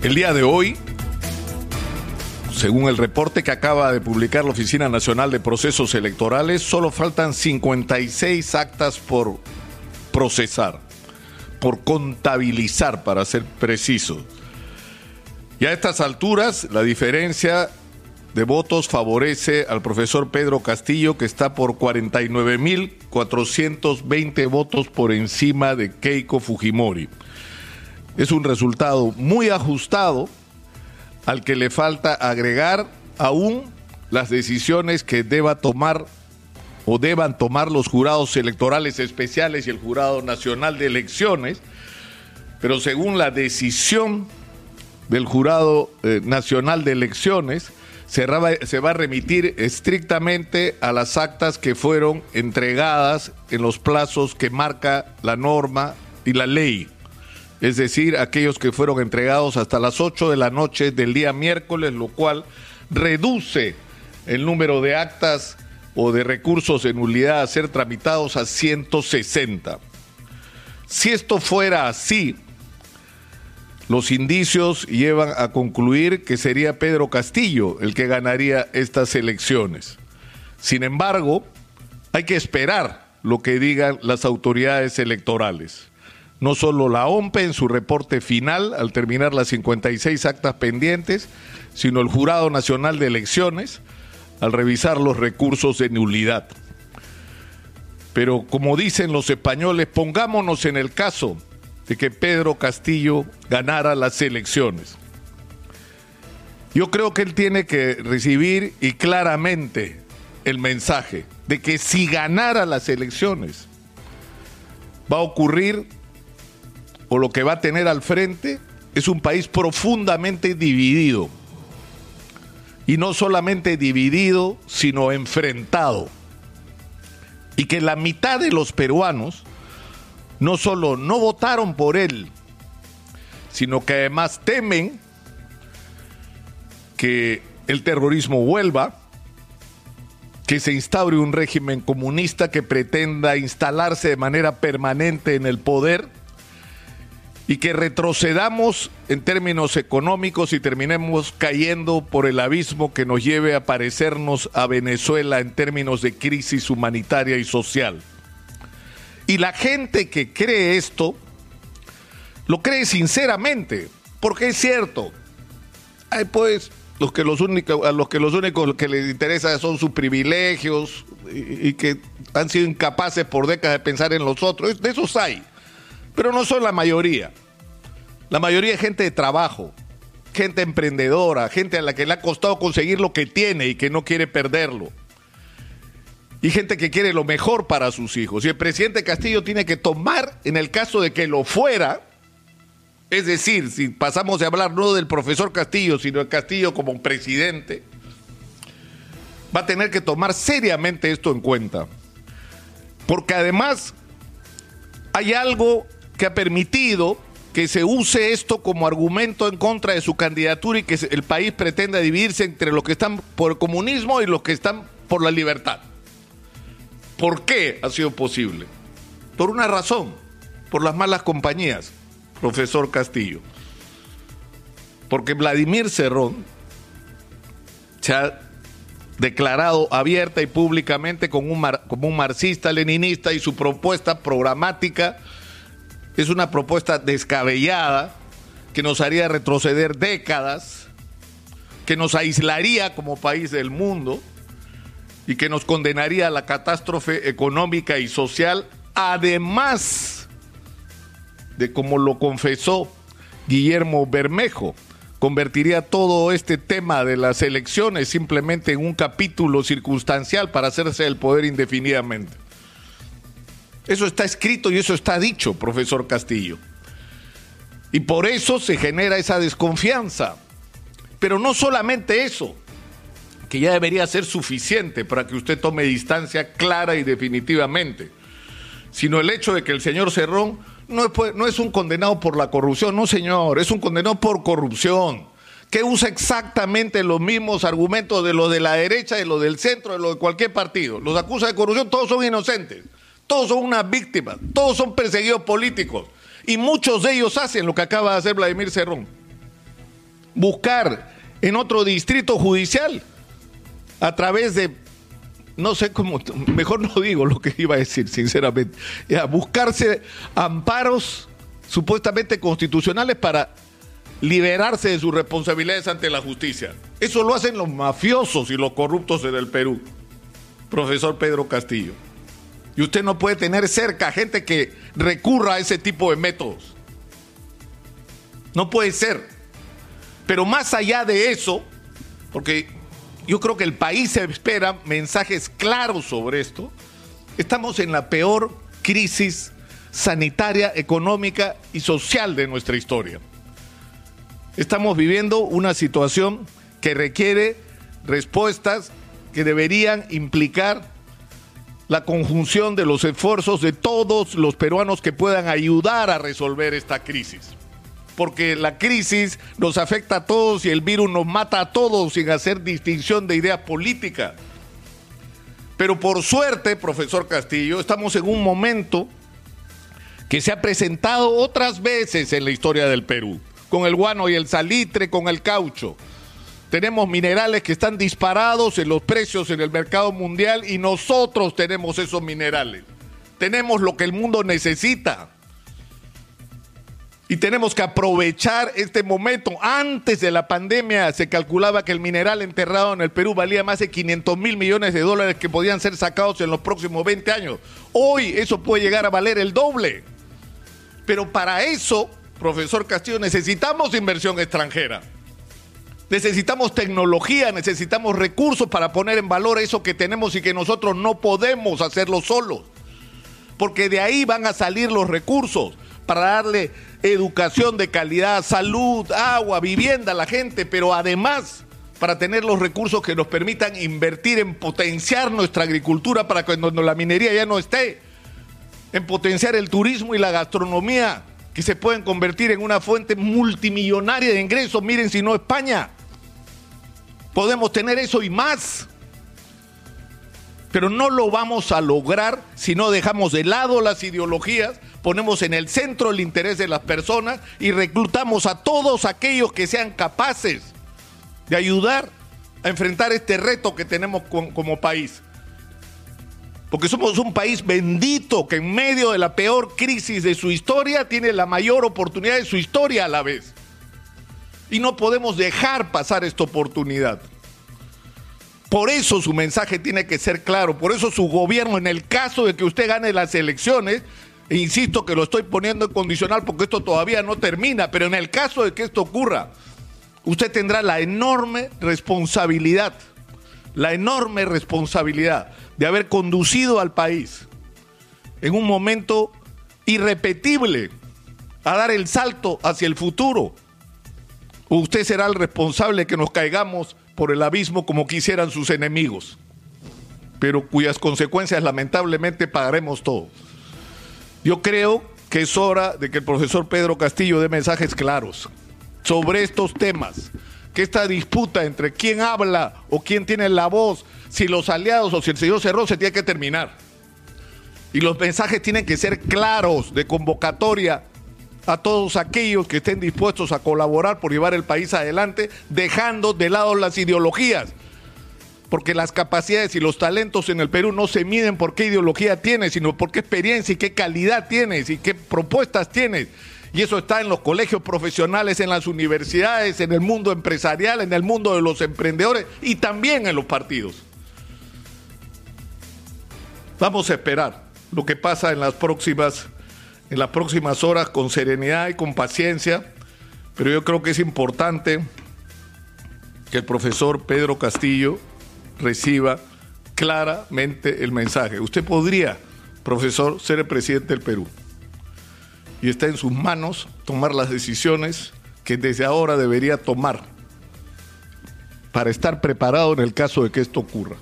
El día de hoy, según el reporte que acaba de publicar la Oficina Nacional de Procesos Electorales, solo faltan 56 actas por procesar, por contabilizar, para ser precisos. Y a estas alturas, la diferencia de votos favorece al profesor Pedro Castillo, que está por 49.420 votos por encima de Keiko Fujimori. Es un resultado muy ajustado al que le falta agregar aún las decisiones que deba tomar o deban tomar los jurados electorales especiales y el Jurado Nacional de Elecciones, pero según la decisión del Jurado eh, Nacional de Elecciones, se, se va a remitir estrictamente a las actas que fueron entregadas en los plazos que marca la norma y la ley es decir, aquellos que fueron entregados hasta las 8 de la noche del día miércoles, lo cual reduce el número de actas o de recursos de nulidad a ser tramitados a 160. Si esto fuera así, los indicios llevan a concluir que sería Pedro Castillo el que ganaría estas elecciones. Sin embargo, hay que esperar lo que digan las autoridades electorales no solo la OMPE en su reporte final al terminar las 56 actas pendientes, sino el Jurado Nacional de Elecciones al revisar los recursos de nulidad. Pero como dicen los españoles, pongámonos en el caso de que Pedro Castillo ganara las elecciones. Yo creo que él tiene que recibir y claramente el mensaje de que si ganara las elecciones va a ocurrir o lo que va a tener al frente es un país profundamente dividido. Y no solamente dividido, sino enfrentado. Y que la mitad de los peruanos no solo no votaron por él, sino que además temen que el terrorismo vuelva, que se instaure un régimen comunista que pretenda instalarse de manera permanente en el poder y que retrocedamos en términos económicos y terminemos cayendo por el abismo que nos lleve a parecernos a Venezuela en términos de crisis humanitaria y social. Y la gente que cree esto, lo cree sinceramente, porque es cierto. Hay pues los que los únicos, a los que los únicos que les interesa son sus privilegios y, y que han sido incapaces por décadas de pensar en los otros. De esos hay pero no son la mayoría. La mayoría es gente de trabajo, gente emprendedora, gente a la que le ha costado conseguir lo que tiene y que no quiere perderlo. Y gente que quiere lo mejor para sus hijos. Y el presidente Castillo tiene que tomar, en el caso de que lo fuera, es decir, si pasamos de hablar no del profesor Castillo, sino de Castillo como presidente, va a tener que tomar seriamente esto en cuenta. Porque además hay algo que ha permitido que se use esto como argumento en contra de su candidatura y que el país pretenda dividirse entre los que están por el comunismo y los que están por la libertad. ¿Por qué ha sido posible? Por una razón, por las malas compañías, profesor Castillo. Porque Vladimir Cerrón se ha declarado abierta y públicamente como un, como un marxista-leninista y su propuesta programática es una propuesta descabellada que nos haría retroceder décadas, que nos aislaría como país del mundo y que nos condenaría a la catástrofe económica y social, además de como lo confesó Guillermo Bermejo, convertiría todo este tema de las elecciones simplemente en un capítulo circunstancial para hacerse el poder indefinidamente. Eso está escrito y eso está dicho, profesor Castillo. Y por eso se genera esa desconfianza. Pero no solamente eso, que ya debería ser suficiente para que usted tome distancia clara y definitivamente, sino el hecho de que el señor Cerrón no es, un condenado por la corrupción, no señor, es un condenado por corrupción, que usa exactamente los mismos argumentos de lo de la derecha, de lo del centro, de lo de cualquier partido. Los acusa de corrupción, todos son inocentes. Todos son unas víctimas, todos son perseguidos políticos. Y muchos de ellos hacen lo que acaba de hacer Vladimir Cerrón. buscar en otro distrito judicial a través de, no sé cómo, mejor no digo lo que iba a decir, sinceramente, a buscarse amparos supuestamente constitucionales para liberarse de sus responsabilidades ante la justicia. Eso lo hacen los mafiosos y los corruptos en el Perú, profesor Pedro Castillo. Y usted no puede tener cerca gente que recurra a ese tipo de métodos. No puede ser. Pero más allá de eso, porque yo creo que el país espera mensajes claros sobre esto, estamos en la peor crisis sanitaria, económica y social de nuestra historia. Estamos viviendo una situación que requiere respuestas que deberían implicar la conjunción de los esfuerzos de todos los peruanos que puedan ayudar a resolver esta crisis. Porque la crisis nos afecta a todos y el virus nos mata a todos sin hacer distinción de ideas políticas. Pero por suerte, profesor Castillo, estamos en un momento que se ha presentado otras veces en la historia del Perú con el guano y el salitre, con el caucho. Tenemos minerales que están disparados en los precios en el mercado mundial y nosotros tenemos esos minerales. Tenemos lo que el mundo necesita. Y tenemos que aprovechar este momento. Antes de la pandemia se calculaba que el mineral enterrado en el Perú valía más de 500 mil millones de dólares que podían ser sacados en los próximos 20 años. Hoy eso puede llegar a valer el doble. Pero para eso profesor Castillo, necesitamos inversión extranjera. Necesitamos tecnología, necesitamos recursos para poner en valor eso que tenemos y que nosotros no podemos hacerlo solos. Porque de ahí van a salir los recursos para darle educación de calidad, salud, agua, vivienda a la gente, pero además para tener los recursos que nos permitan invertir en potenciar nuestra agricultura para que cuando la minería ya no esté, en potenciar el turismo y la gastronomía, que se pueden convertir en una fuente multimillonaria de ingresos. Miren si no España. Podemos tener eso y más. Pero no lo vamos a lograr si no dejamos de lado las ideologías, ponemos en el centro el interés de las personas y reclutamos a todos aquellos que sean capaces de ayudar a enfrentar este reto que tenemos como país. Porque somos un país bendito que en medio de la peor crisis de su historia tiene la mayor oportunidad de su historia a la vez. Y no podemos dejar pasar esta oportunidad. Por eso su mensaje tiene que ser claro. Por eso su gobierno, en el caso de que usted gane las elecciones, e insisto que lo estoy poniendo en condicional porque esto todavía no termina, pero en el caso de que esto ocurra, usted tendrá la enorme responsabilidad, la enorme responsabilidad de haber conducido al país en un momento irrepetible a dar el salto hacia el futuro. Usted será el responsable que nos caigamos por el abismo como quisieran sus enemigos, pero cuyas consecuencias lamentablemente pagaremos todos. Yo creo que es hora de que el profesor Pedro Castillo dé mensajes claros sobre estos temas, que esta disputa entre quién habla o quién tiene la voz si los aliados o si el señor cerró, se tiene que terminar. Y los mensajes tienen que ser claros de convocatoria a todos aquellos que estén dispuestos a colaborar por llevar el país adelante, dejando de lado las ideologías. Porque las capacidades y los talentos en el Perú no se miden por qué ideología tienes, sino por qué experiencia y qué calidad tienes y qué propuestas tienes. Y eso está en los colegios profesionales, en las universidades, en el mundo empresarial, en el mundo de los emprendedores y también en los partidos. Vamos a esperar lo que pasa en las próximas, en las próximas horas con serenidad y con paciencia, pero yo creo que es importante que el profesor Pedro Castillo reciba claramente el mensaje. Usted podría, profesor, ser el presidente del Perú. Y está en sus manos tomar las decisiones que desde ahora debería tomar para estar preparado en el caso de que esto ocurra.